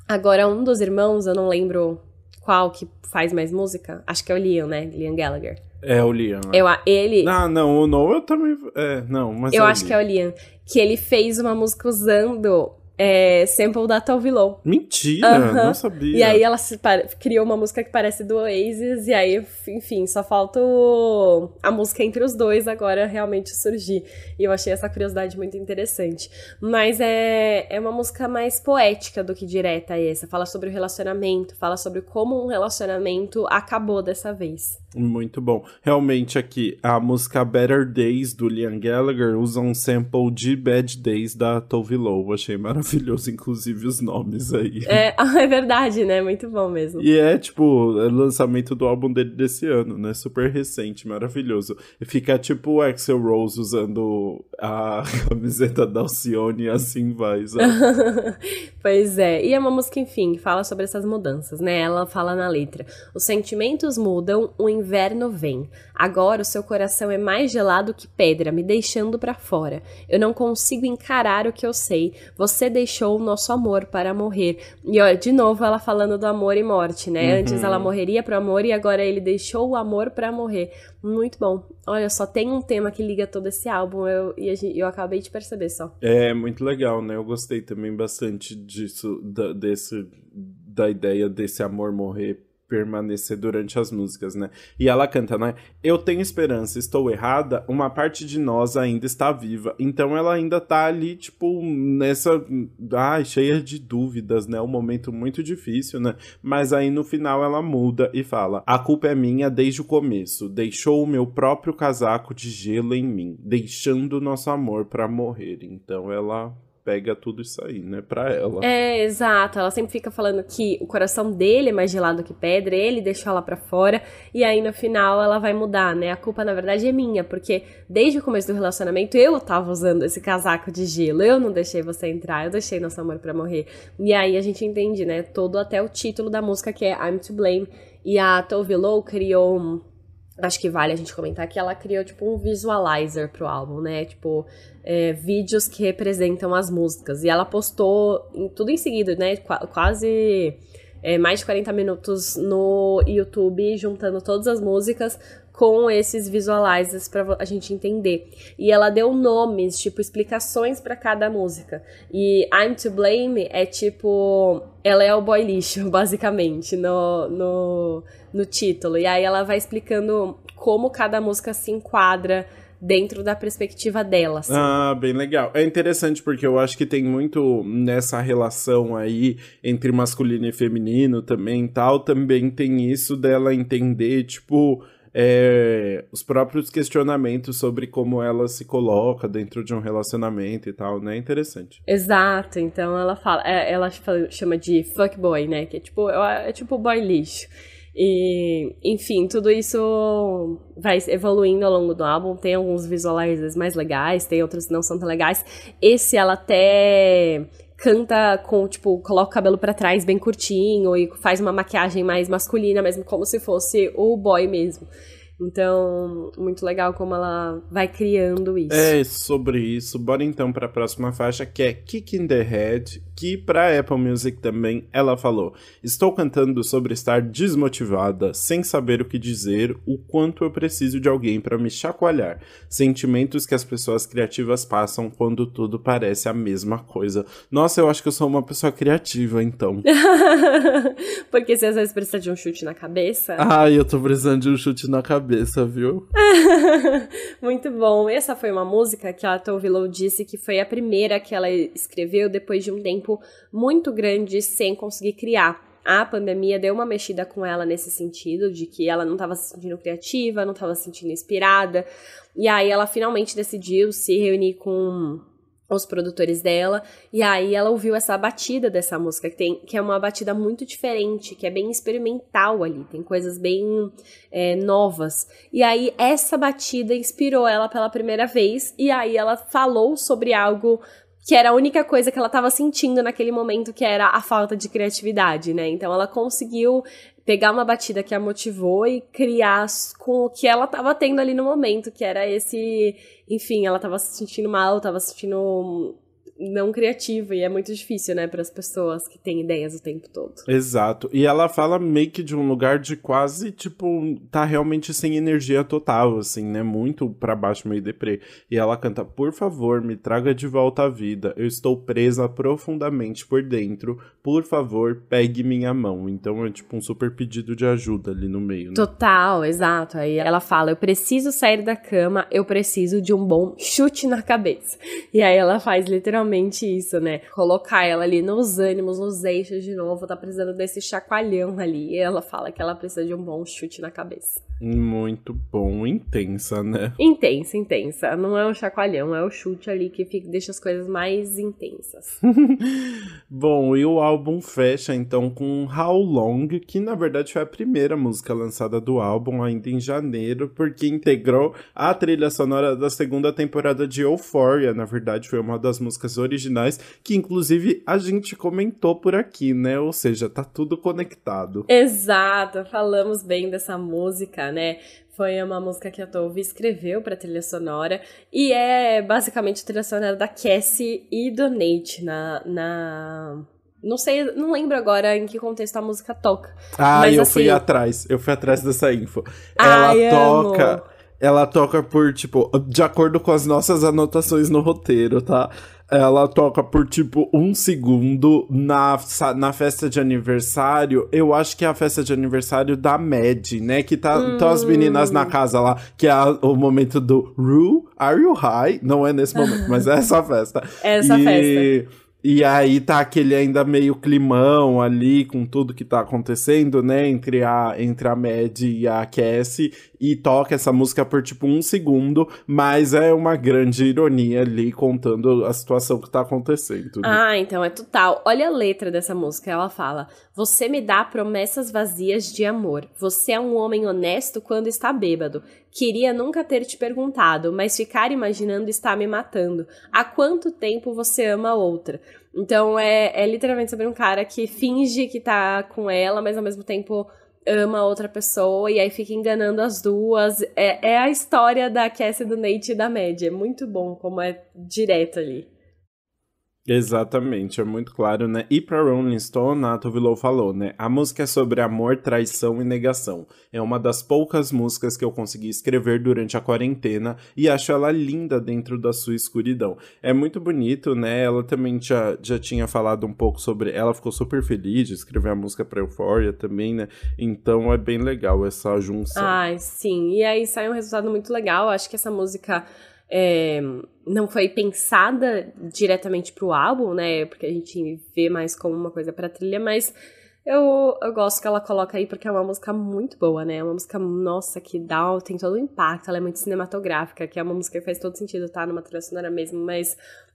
agora um dos irmãos, eu não lembro qual que faz mais música, acho que é o Liam, né? Liam Gallagher. É o Liam. Eu, ele. Ah, não, o Noah também. É, não, mas. Eu é acho que é o Liam. Que ele fez uma música usando é, sample da Tove Lo. Mentira, não sabia. E aí ela criou uma música que parece do Oasis, e aí, enfim, só falta o... a música entre os dois agora realmente surgir. E eu achei essa curiosidade muito interessante. Mas é, é uma música mais poética do que direta essa. Fala sobre o relacionamento, fala sobre como um relacionamento acabou dessa vez. Muito bom. Realmente aqui, a música Better Days do Liam Gallagher usa um sample de Bad Days da Tove Lo. Achei maravilhoso, inclusive, os nomes aí. É, é verdade, né? Muito bom mesmo. E é, tipo, é lançamento do álbum dele desse ano, né? Super recente, maravilhoso. E fica tipo o Axel Rose usando a camiseta da Alcione e assim vai, sabe? pois é. E é uma música, enfim, que fala sobre essas mudanças, né? Ela fala na letra. Os sentimentos mudam, o inverno vem. Agora o seu coração é mais gelado que pedra, me deixando para fora. Eu não consigo encarar o que eu sei. Você deixou o nosso amor para morrer. E olha, de novo ela falando do amor e morte, né? Uhum. Antes ela morreria pro amor e agora ele deixou o amor para morrer. Muito bom. Olha, só tem um tema que liga todo esse álbum eu, e eu acabei de perceber só. É muito legal, né? Eu gostei também bastante disso, da, desse, da ideia desse amor morrer permanecer durante as músicas, né? E ela canta, né? Eu tenho esperança, estou errada, uma parte de nós ainda está viva. Então ela ainda tá ali, tipo, nessa. Ai, cheia de dúvidas, né? Um momento muito difícil, né? Mas aí no final ela muda e fala: A culpa é minha desde o começo. Deixou o meu próprio casaco de gelo em mim, deixando o nosso amor para morrer. Então ela pega tudo isso aí, né, pra ela. É, exato. Ela sempre fica falando que o coração dele é mais gelado que pedra, ele deixou ela pra fora, e aí no final ela vai mudar, né? A culpa na verdade é minha, porque desde o começo do relacionamento eu tava usando esse casaco de gelo, eu não deixei você entrar, eu deixei nosso amor pra morrer. E aí a gente entende, né, todo até o título da música que é I'm to Blame. E a Tove Lo criou um acho que vale a gente comentar que ela criou tipo um visualizer pro álbum, né? Tipo, é, vídeos que representam as músicas. E ela postou em, tudo em seguida, né? Qu quase é, mais de 40 minutos no YouTube, juntando todas as músicas com esses visualizers para a gente entender. E ela deu nomes, tipo, explicações para cada música. E I'm to Blame é tipo. Ela é o boy lixo, basicamente, no, no, no título. E aí ela vai explicando como cada música se enquadra dentro da perspectiva dela. Assim. Ah, bem legal. É interessante porque eu acho que tem muito nessa relação aí entre masculino e feminino também tal, também tem isso dela entender, tipo, é, os próprios questionamentos sobre como ela se coloca dentro de um relacionamento e tal, né? Interessante. Exato, então ela fala, é, ela chama de fuckboy, né? Que é tipo, é, é tipo boy lixo. E, enfim, tudo isso vai evoluindo ao longo do álbum. Tem alguns visualizers mais legais, tem outros que não são tão legais. Esse ela até canta com, tipo, coloca o cabelo para trás bem curtinho e faz uma maquiagem mais masculina, mesmo como se fosse o boy mesmo. Então, muito legal como ela vai criando isso. É sobre isso. Bora então para a próxima faixa, que é Kick in the Head, que para Apple Music também ela falou: "Estou cantando sobre estar desmotivada, sem saber o que dizer, o quanto eu preciso de alguém para me chacoalhar. Sentimentos que as pessoas criativas passam quando tudo parece a mesma coisa." Nossa, eu acho que eu sou uma pessoa criativa então. Porque você às vezes precisa de um chute na cabeça. Ai, eu tô precisando de um chute na cabeça, viu? Muito bom. Essa foi uma música que a Tove Lo disse que foi a primeira que ela escreveu depois de um tempo muito grande sem conseguir criar. A pandemia deu uma mexida com ela nesse sentido, de que ela não estava se sentindo criativa, não estava se sentindo inspirada. E aí ela finalmente decidiu se reunir com os produtores dela, e aí ela ouviu essa batida dessa música, que, tem, que é uma batida muito diferente, que é bem experimental ali, tem coisas bem é, novas. E aí essa batida inspirou ela pela primeira vez, e aí ela falou sobre algo que era a única coisa que ela estava sentindo naquele momento, que era a falta de criatividade, né? Então ela conseguiu pegar uma batida que a motivou e criar com o que ela estava tendo ali no momento, que era esse, enfim, ela estava se sentindo mal, estava se sentindo não criativa e é muito difícil, né, para as pessoas que têm ideias o tempo todo. Exato. E ela fala meio que de um lugar de quase, tipo, tá realmente sem energia total, assim, né, muito para baixo, meio deprê. E ela canta: "Por favor, me traga de volta à vida. Eu estou presa profundamente por dentro. Por favor, pegue minha mão". Então é tipo um super pedido de ajuda ali no meio, né? Total, exato. Aí ela fala: "Eu preciso sair da cama, eu preciso de um bom chute na cabeça". E aí ela faz literalmente isso, né? Colocar ela ali nos ânimos, nos eixos de novo, tá precisando desse chacoalhão ali. E ela fala que ela precisa de um bom chute na cabeça. Muito bom, intensa, né? Intensa, intensa. Não é um chacoalhão, é o chute ali que fica, deixa as coisas mais intensas. bom, e o álbum fecha então com How Long, que na verdade foi a primeira música lançada do álbum ainda em janeiro, porque integrou a trilha sonora da segunda temporada de Euphoria. Na verdade, foi uma das músicas originais que inclusive a gente comentou por aqui, né? Ou seja, tá tudo conectado. Exato, falamos bem dessa música, né? Foi uma música que a Tove escreveu para trilha sonora e é basicamente a trilha sonora da Cassie e do Nate na, na não sei, não lembro agora em que contexto a música toca. Ah, mas, eu assim... fui atrás, eu fui atrás dessa info. Ai, Ela toca. Amo. Ela toca por, tipo, de acordo com as nossas anotações no roteiro, tá? Ela toca por tipo um segundo na, na festa de aniversário. Eu acho que é a festa de aniversário da Mad, né? Que tá hum. as meninas na casa lá, que é o momento do Ru, Are You High? Não é nesse momento, mas é essa festa. É essa e... festa. E aí tá aquele ainda meio climão ali com tudo que tá acontecendo, né? Entre a, entre a Mad e a Cassie e toca essa música por tipo um segundo, mas é uma grande ironia ali contando a situação que tá acontecendo. Né? Ah, então é total. Olha a letra dessa música, ela fala: Você me dá promessas vazias de amor. Você é um homem honesto quando está bêbado. Queria nunca ter te perguntado, mas ficar imaginando está me matando. Há quanto tempo você ama outra? Então é, é literalmente sobre um cara que finge que tá com ela, mas ao mesmo tempo ama outra pessoa e aí fica enganando as duas. É, é a história da Cassie, do Nate e da Média. É muito bom como é direto ali. Exatamente, é muito claro, né? E pra Rolling Stone, a Tove falou, né? A música é sobre amor, traição e negação. É uma das poucas músicas que eu consegui escrever durante a quarentena e acho ela linda dentro da sua escuridão. É muito bonito, né? Ela também já, já tinha falado um pouco sobre... Ela ficou super feliz de escrever a música pra Euphoria também, né? Então é bem legal essa junção. Ai, sim. E aí sai um resultado muito legal. Acho que essa música é, não foi pensada diretamente pro álbum, né? Porque a gente vê mais como uma coisa pra trilha, mas eu, eu gosto que ela coloca aí porque é uma música muito boa, né? É uma música, nossa, que dá, tem todo o impacto, ela é muito cinematográfica, que é uma música que faz todo sentido, tá? Numa trilha sonora mesmo, mas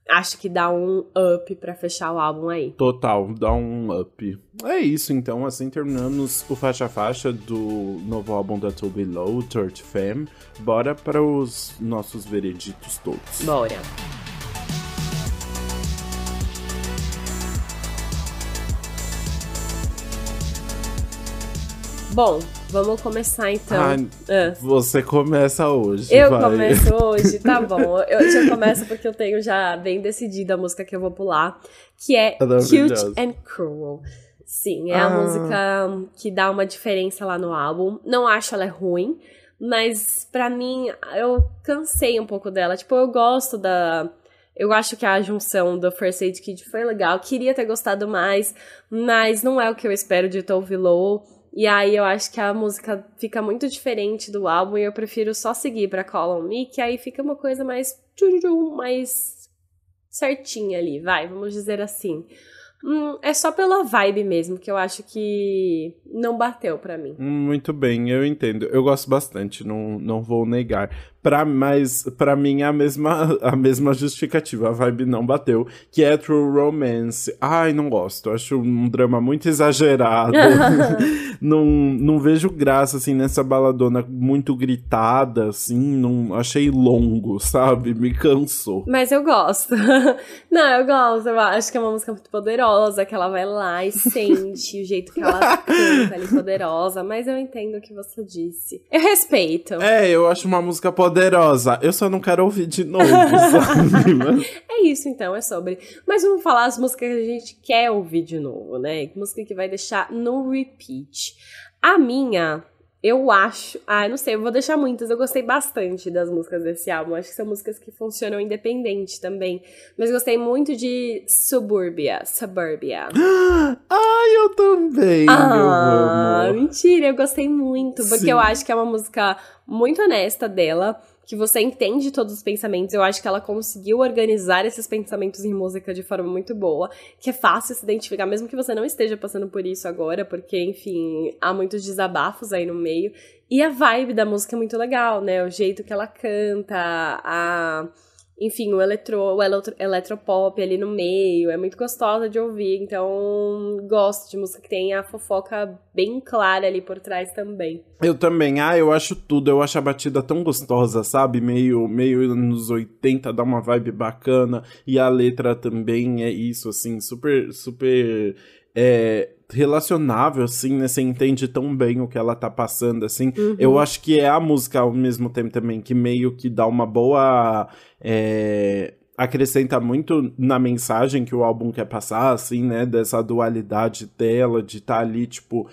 acho que dá um up para fechar o álbum aí. Total, dá um up. É isso, então, assim terminamos o faixa faixa do novo álbum da Toby Low, Third Fam. Bora para os nossos vereditos todos. Bora. Bom, Vamos começar então. Ah, ah. Você começa hoje. Eu vai. começo hoje, tá bom. Eu já começo porque eu tenho já bem decidida a música que eu vou pular, que é Cute and Cruel. Sim, é ah. a música que dá uma diferença lá no álbum. Não acho ela ruim, mas para mim eu cansei um pouco dela. Tipo, eu gosto da eu acho que a junção do First Aid Kid foi legal. Queria ter gostado mais, mas não é o que eu espero de Tove Lo. E aí eu acho que a música fica muito diferente do álbum e eu prefiro só seguir pra Call On Me, que aí fica uma coisa mais mais certinha ali, vai, vamos dizer assim. Hum, é só pela vibe mesmo, que eu acho que não bateu para mim. Muito bem, eu entendo. Eu gosto bastante, não, não vou negar pra, mas para mim é a mesma, a mesma justificativa, a vibe não bateu, que é True Romance. Ai, não gosto, acho um drama muito exagerado. não, não vejo graça, assim, nessa baladona muito gritada, assim, não achei longo, sabe? Me cansou. Mas eu gosto. não, eu gosto, eu acho que é uma música muito poderosa, que ela vai lá e sente o jeito que ela canta ali, poderosa, mas eu entendo o que você disse. Eu respeito. É, eu acho uma música poderosa poderosa. Eu só não quero ouvir de novo, é isso então, é sobre. Mas vamos falar as músicas que a gente quer ouvir de novo, né? Música que vai deixar no repeat. A minha eu acho. Ah, não sei, eu vou deixar muitas. Eu gostei bastante das músicas desse álbum. Acho que são músicas que funcionam independente também. Mas gostei muito de Suburbia. Suburbia. Ai, eu também. Ah, mentira, eu gostei muito. Porque Sim. eu acho que é uma música muito honesta dela que você entende todos os pensamentos. Eu acho que ela conseguiu organizar esses pensamentos em música de forma muito boa, que é fácil se identificar, mesmo que você não esteja passando por isso agora, porque, enfim, há muitos desabafos aí no meio. E a vibe da música é muito legal, né? O jeito que ela canta, a enfim, o, eletro, o eletro, eletropop ali no meio, é muito gostosa de ouvir, então gosto de música que tem a fofoca bem clara ali por trás também. Eu também, ah, eu acho tudo, eu acho a batida tão gostosa, sabe? Meio, meio anos 80, dá uma vibe bacana, e a letra também é isso, assim, super, super é, relacionável, assim, né? Você entende tão bem o que ela tá passando, assim. Uhum. Eu acho que é a música ao mesmo tempo também que meio que dá uma boa. É, acrescenta muito na mensagem que o álbum quer passar, assim, né? Dessa dualidade dela, de estar tá ali, tipo,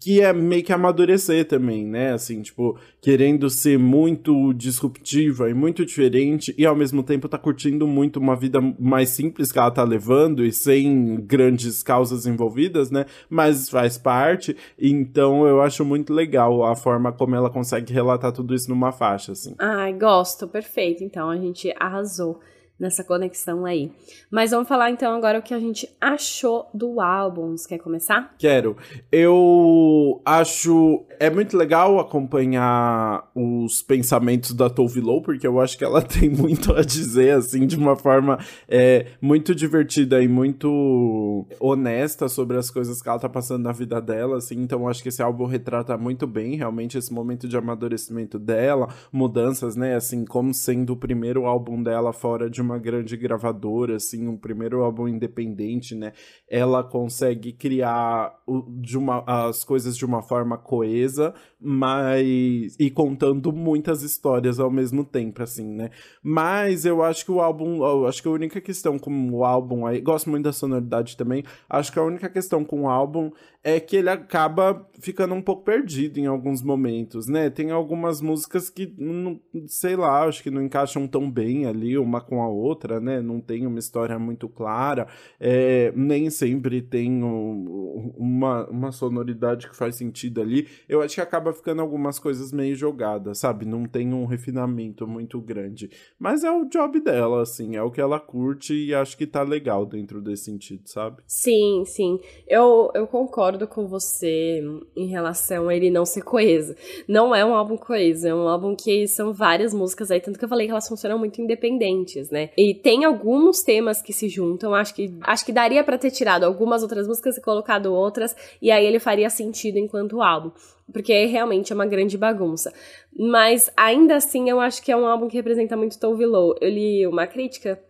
que é meio que amadurecer também, né? Assim, tipo, querendo ser muito disruptiva e muito diferente e ao mesmo tempo tá curtindo muito uma vida mais simples que ela tá levando e sem grandes causas envolvidas, né? Mas faz parte. Então eu acho muito legal a forma como ela consegue relatar tudo isso numa faixa, assim. Ai, gosto, perfeito. Então a gente arrasou nessa conexão aí. Mas vamos falar então agora o que a gente achou do álbum. Você quer começar? Quero. Eu acho é muito legal acompanhar os pensamentos da Tove Lo, porque eu acho que ela tem muito a dizer assim de uma forma é, muito divertida e muito honesta sobre as coisas que ela tá passando na vida dela, assim. Então acho que esse álbum retrata muito bem realmente esse momento de amadurecimento dela, mudanças, né, assim, como sendo o primeiro álbum dela fora de uma grande gravadora, assim, um primeiro álbum independente, né? Ela consegue criar de uma, as coisas de uma forma coesa, mas e contando muitas histórias ao mesmo tempo, assim, né? Mas eu acho que o álbum, eu acho que a única questão com o álbum aí, gosto muito da sonoridade também. Acho que a única questão com o álbum é que ele acaba ficando um pouco perdido em alguns momentos, né? Tem algumas músicas que, não, sei lá, acho que não encaixam tão bem ali uma com a outra, né? Não tem uma história muito clara, é, nem sempre tem um, uma, uma sonoridade que faz sentido ali. Eu acho que acaba ficando algumas coisas meio jogadas, sabe? Não tem um refinamento muito grande. Mas é o job dela, assim, é o que ela curte e acho que tá legal dentro desse sentido, sabe? Sim, sim. Eu, eu concordo com você em relação a ele não ser coeso. Não é um álbum coeso, é um álbum que são várias músicas aí, tanto que eu falei que elas funcionam muito independentes, né? E tem alguns temas que se juntam, acho que acho que daria para ter tirado algumas outras músicas e colocado outras, e aí ele faria sentido enquanto álbum porque realmente é uma grande bagunça. Mas ainda assim, eu acho que é um álbum que representa muito Tove Lo. Eu li uma crítica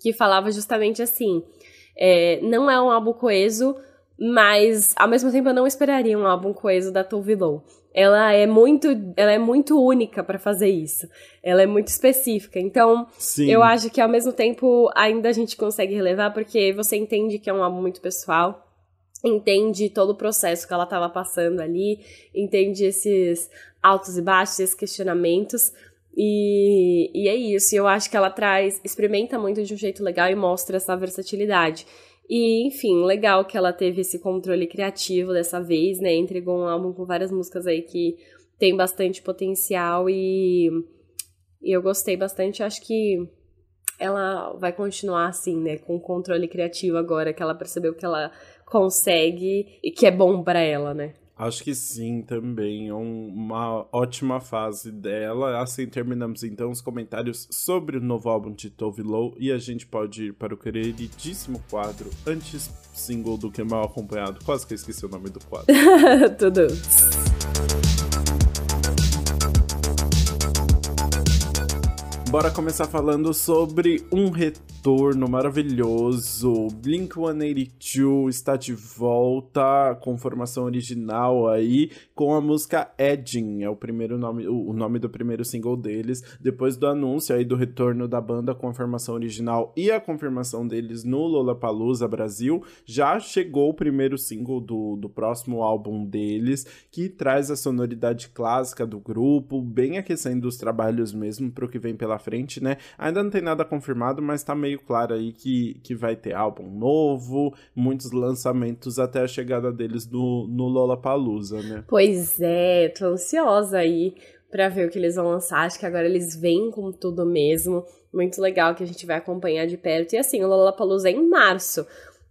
que falava justamente assim: é, não é um álbum coeso, mas ao mesmo tempo eu não esperaria um álbum coeso da Tove Lo. ela é muito, ela é muito única para fazer isso. Ela é muito específica. Então, Sim. eu acho que ao mesmo tempo ainda a gente consegue relevar porque você entende que é um álbum muito pessoal, entende todo o processo que ela estava passando ali, entende esses altos e baixos, esses questionamentos. E, e é isso. Eu acho que ela traz, experimenta muito de um jeito legal e mostra essa versatilidade. E, enfim, legal que ela teve esse controle criativo dessa vez, né? Entregou um álbum com várias músicas aí que tem bastante potencial e, e eu gostei bastante. Acho que ela vai continuar assim, né? Com controle criativo agora, que ela percebeu que ela consegue e que é bom para ela, né? Acho que sim, também. É uma ótima fase dela. Assim terminamos então os comentários sobre o novo álbum de Tove Lo e a gente pode ir para o queridíssimo quadro antes single do que mal acompanhado. Quase que eu esqueci o nome do quadro. Tudo. Bora começar falando sobre um retorno maravilhoso. Blink 182 está de volta com formação original aí, com a música Edging, é o primeiro nome, o nome do primeiro single deles, depois do anúncio aí do retorno da banda com a formação original e a confirmação deles no Lollapalooza Brasil, já chegou o primeiro single do, do próximo álbum deles, que traz a sonoridade clássica do grupo, bem aquecendo os trabalhos mesmo pro que vem pela frente, né? Ainda não tem nada confirmado, mas tá meio claro aí que, que vai ter álbum novo, muitos lançamentos até a chegada deles no, no Lollapalooza, né? Pois é, tô ansiosa aí pra ver o que eles vão lançar. Acho que agora eles vêm com tudo mesmo. Muito legal que a gente vai acompanhar de perto. E assim, o Lollapalooza é em março.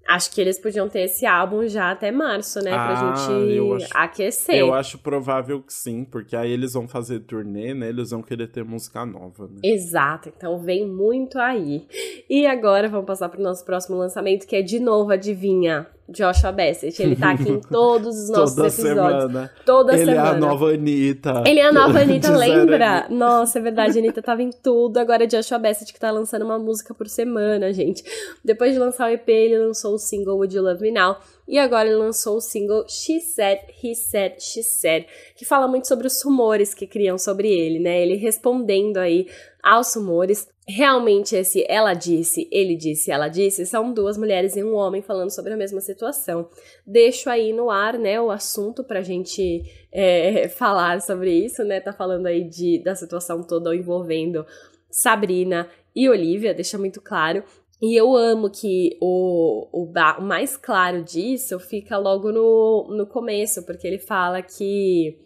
Acho que eles podiam ter esse álbum já até março, né? Pra Ah, gente eu acho- aquecer. Eu acho provável que sim, porque aí eles vão fazer turnê, né? Eles vão querer ter música nova, né? Exato, então vem muito aí. E agora vamos passar pro nosso próximo lançamento, que é de novo, adivinha? Joshua Bassett. Ele tá aqui em todos os nossos Toda episódios. semana. Toda Ele semana. é a nova Anitta. Ele é a nova Anitta, lembra? Anitta. Nossa, é verdade, a Anitta tava em tudo. Agora é Joshua Bassett que tá lançando uma música por semana, gente. Depois de lançar o EP, ele lançou o single Would You Love Me Now. E agora ele lançou o single She Said, He Said, She Said, que fala muito sobre os rumores que criam sobre ele, né? Ele respondendo aí aos rumores. Realmente esse ela disse, ele disse, ela disse, são duas mulheres e um homem falando sobre a mesma situação. Deixo aí no ar, né, o assunto pra gente é, falar sobre isso, né? Tá falando aí de, da situação toda envolvendo Sabrina e Olivia, deixa muito claro. E eu amo que o, o, o mais claro disso fica logo no, no começo, porque ele fala que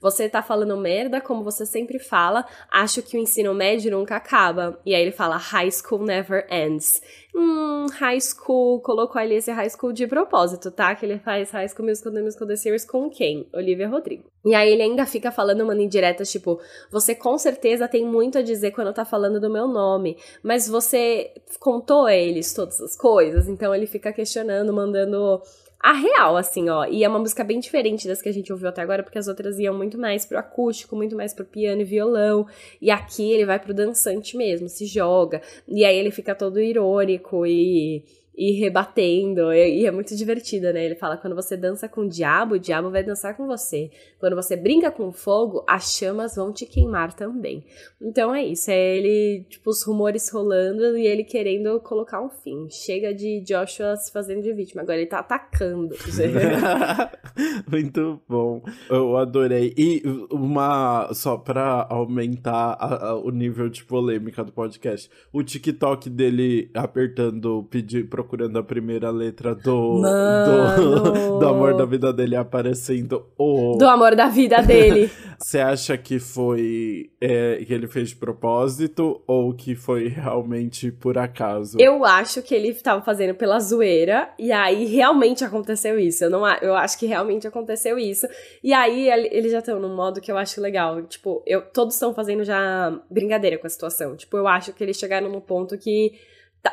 você tá falando merda, como você sempre fala, acho que o ensino médio nunca acaba. E aí ele fala, high school never ends. Hum, high school, colocou ali esse high school de propósito, tá? Que ele faz high school musical, The musical, The series com quem? Olivia Rodrigo. E aí ele ainda fica falando uma indireta, tipo, você com certeza tem muito a dizer quando tá falando do meu nome, mas você contou a eles todas as coisas, então ele fica questionando, mandando a real, assim, ó. E é uma música bem diferente das que a gente ouviu até agora, porque as outras iam muito mais pro acústico, muito mais pro piano e violão. E aqui ele vai pro dançante mesmo, se joga. E aí ele fica todo irônico e, e rebatendo. E, e é muito divertida, né? Ele fala: quando você dança com o diabo, o diabo vai dançar com você. Quando você brinca com fogo, as chamas vão te queimar também. Então é isso, é ele, tipo, os rumores rolando e ele querendo colocar um fim. Chega de Joshua se fazendo de vítima, agora ele tá atacando. Muito bom. Eu adorei. E uma. Só pra aumentar a- a- o nível de polêmica do podcast. O TikTok dele apertando, pedir, procurando a primeira letra do. Do, do amor da vida dele aparecendo o. Do amor da vida dele. Você acha que foi. é, que ele fez de propósito ou que foi realmente por acaso? Eu acho que ele tava fazendo pela zoeira, e aí realmente aconteceu isso. Eu, não, eu acho que realmente aconteceu isso. E aí ele- eles já estão num modo que eu acho legal. Tipo, eu, todos estão fazendo já brincadeira com a situação. Tipo, eu acho que eles chegaram no ponto que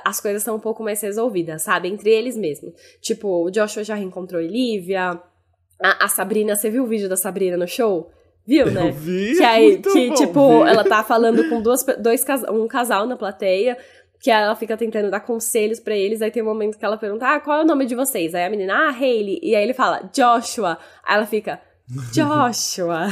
as coisas estão um pouco mais resolvidas, sabe? Entre eles mesmos. Tipo, o Joshua já reencontrou a Olivia. A, a Sabrina, você viu o vídeo da Sabrina no show? Viu, né? Eu vi. Que aí, que, tipo, vi. ela tá falando com duas, dois, um casal na plateia, que ela fica tentando dar conselhos pra eles, aí tem um momento que ela pergunta, ah, qual é o nome de vocês? Aí a menina, ah, Hailey, e aí ele fala, Joshua, aí ela fica, Joshua!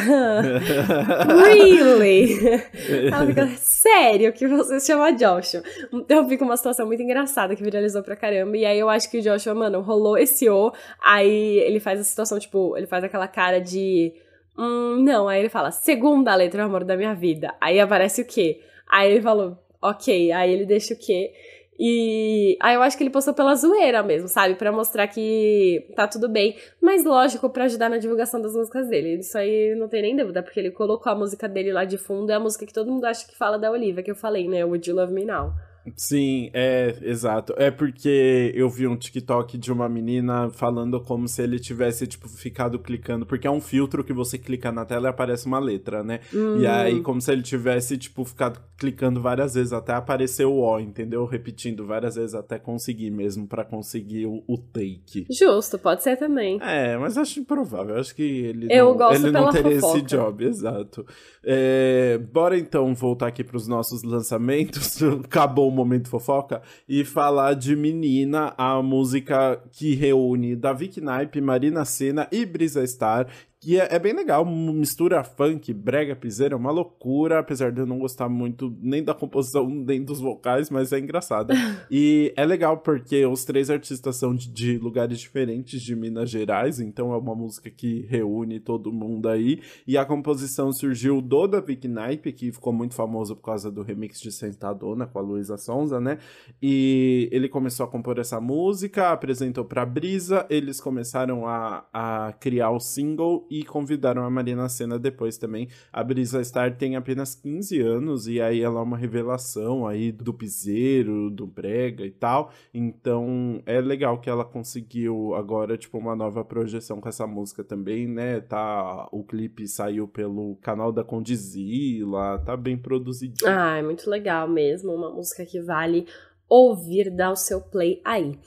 really? Ela fica, sério que você se chama Joshua? Então fica uma situação muito engraçada que viralizou pra caramba. E aí eu acho que o Joshua, mano, rolou esse O, aí ele faz a situação, tipo, ele faz aquela cara de. Hum, não, aí ele fala, segunda letra, amor da minha vida. Aí aparece o quê? Aí ele falou, ok, aí ele deixa o quê? E aí eu acho que ele postou pela zoeira mesmo, sabe? para mostrar que tá tudo bem. Mas lógico, para ajudar na divulgação das músicas dele. Isso aí não tem nem dúvida, porque ele colocou a música dele lá de fundo. É a música que todo mundo acha que fala da Olivia, que eu falei, né? Would You Love Me Now? Sim, é, exato. É porque eu vi um TikTok de uma menina falando como se ele tivesse, tipo, ficado clicando, porque é um filtro que você clica na tela e aparece uma letra, né? Hum. E aí, como se ele tivesse, tipo, ficado clicando várias vezes até aparecer o O, entendeu? Repetindo várias vezes até conseguir mesmo, para conseguir o, o, take. Justo, pode ser também. É, mas acho improvável. Acho que ele eu não, gosto ele não teria fofoca. esse job, exato. É, bora então voltar aqui pros nossos lançamentos. Acabou o momento fofoca e falar de Menina, a música que reúne Davi Knipe, Marina Senna e Brisa Star, que é, é, bem legal, mistura funk, brega, piseira, é uma loucura, apesar de eu não gostar muito nem da composição, nem dos vocais, mas é engraçado. e é legal porque os três artistas são de, de, lugares diferentes de Minas Gerais, então é uma música que reúne todo mundo aí. E a composição surgiu do Davi Knipe, que ficou muito famoso por causa do remix de Sentadona com a Luísa Sonza, né? E ele começou a compor essa música, apresentou pra Brisa, eles começaram a, a criar o single e convidaram a Marina Senna depois também. A Brisa Star tem apenas 15 anos e aí ela é uma revelação aí do piseiro, do brega e tal. Então é legal que ela conseguiu agora tipo uma nova projeção com essa música também, né? Tá, o clipe saiu pelo canal da Condizila, tá bem produzido. Ah, é muito legal mesmo, uma música que vale ouvir, dar o seu play aí.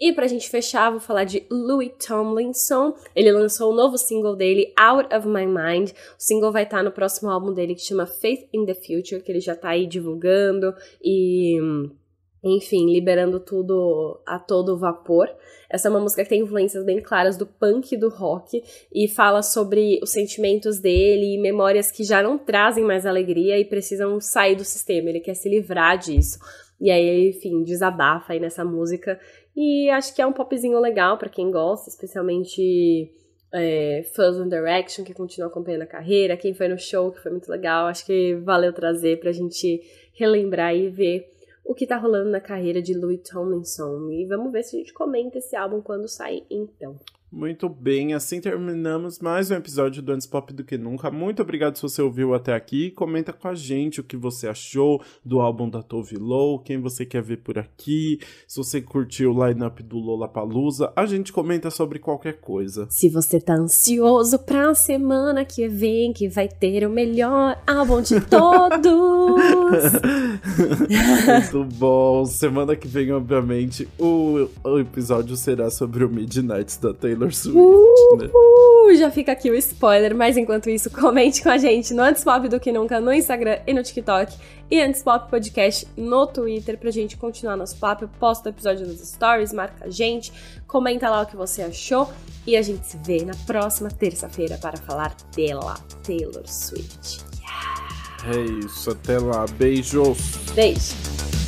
E pra gente fechar, vou falar de Louis Tomlinson. Ele lançou o um novo single dele, Out of My Mind. O single vai estar no próximo álbum dele que chama Faith in the Future, que ele já tá aí divulgando e enfim, liberando tudo a todo vapor. Essa é uma música que tem influências bem claras do punk e do rock e fala sobre os sentimentos dele e memórias que já não trazem mais alegria e precisam sair do sistema. Ele quer se livrar disso. E aí, enfim, desabafa aí nessa música. E acho que é um popzinho legal para quem gosta, especialmente é, fãs One Direction, que continuam acompanhando a carreira, quem foi no show, que foi muito legal. Acho que valeu trazer pra gente relembrar e ver o que tá rolando na carreira de Louis Tomlinson. E vamos ver se a gente comenta esse álbum quando sair, então. Muito bem, assim terminamos mais um episódio do Antes Pop do que Nunca. Muito obrigado se você ouviu até aqui. Comenta com a gente o que você achou do álbum da Tove Lo, quem você quer ver por aqui, se você curtiu o line-up do Lollapalooza. A gente comenta sobre qualquer coisa. Se você tá ansioso pra semana que vem, que vai ter o melhor álbum de todos. Muito bom. Semana que vem, obviamente, o, o episódio será sobre o Midnight da Taylor Taylor Swift, uh, né? Uh, já fica aqui o spoiler, mas enquanto isso, comente com a gente no Antes Pop do que nunca no Instagram e no TikTok e Antes Pop Podcast no Twitter pra gente continuar nosso papo. Posta o episódio nos stories, marca a gente, comenta lá o que você achou e a gente se vê na próxima terça-feira para falar dela, Taylor Swift. Yeah. É isso, até lá. Beijos. Beijo.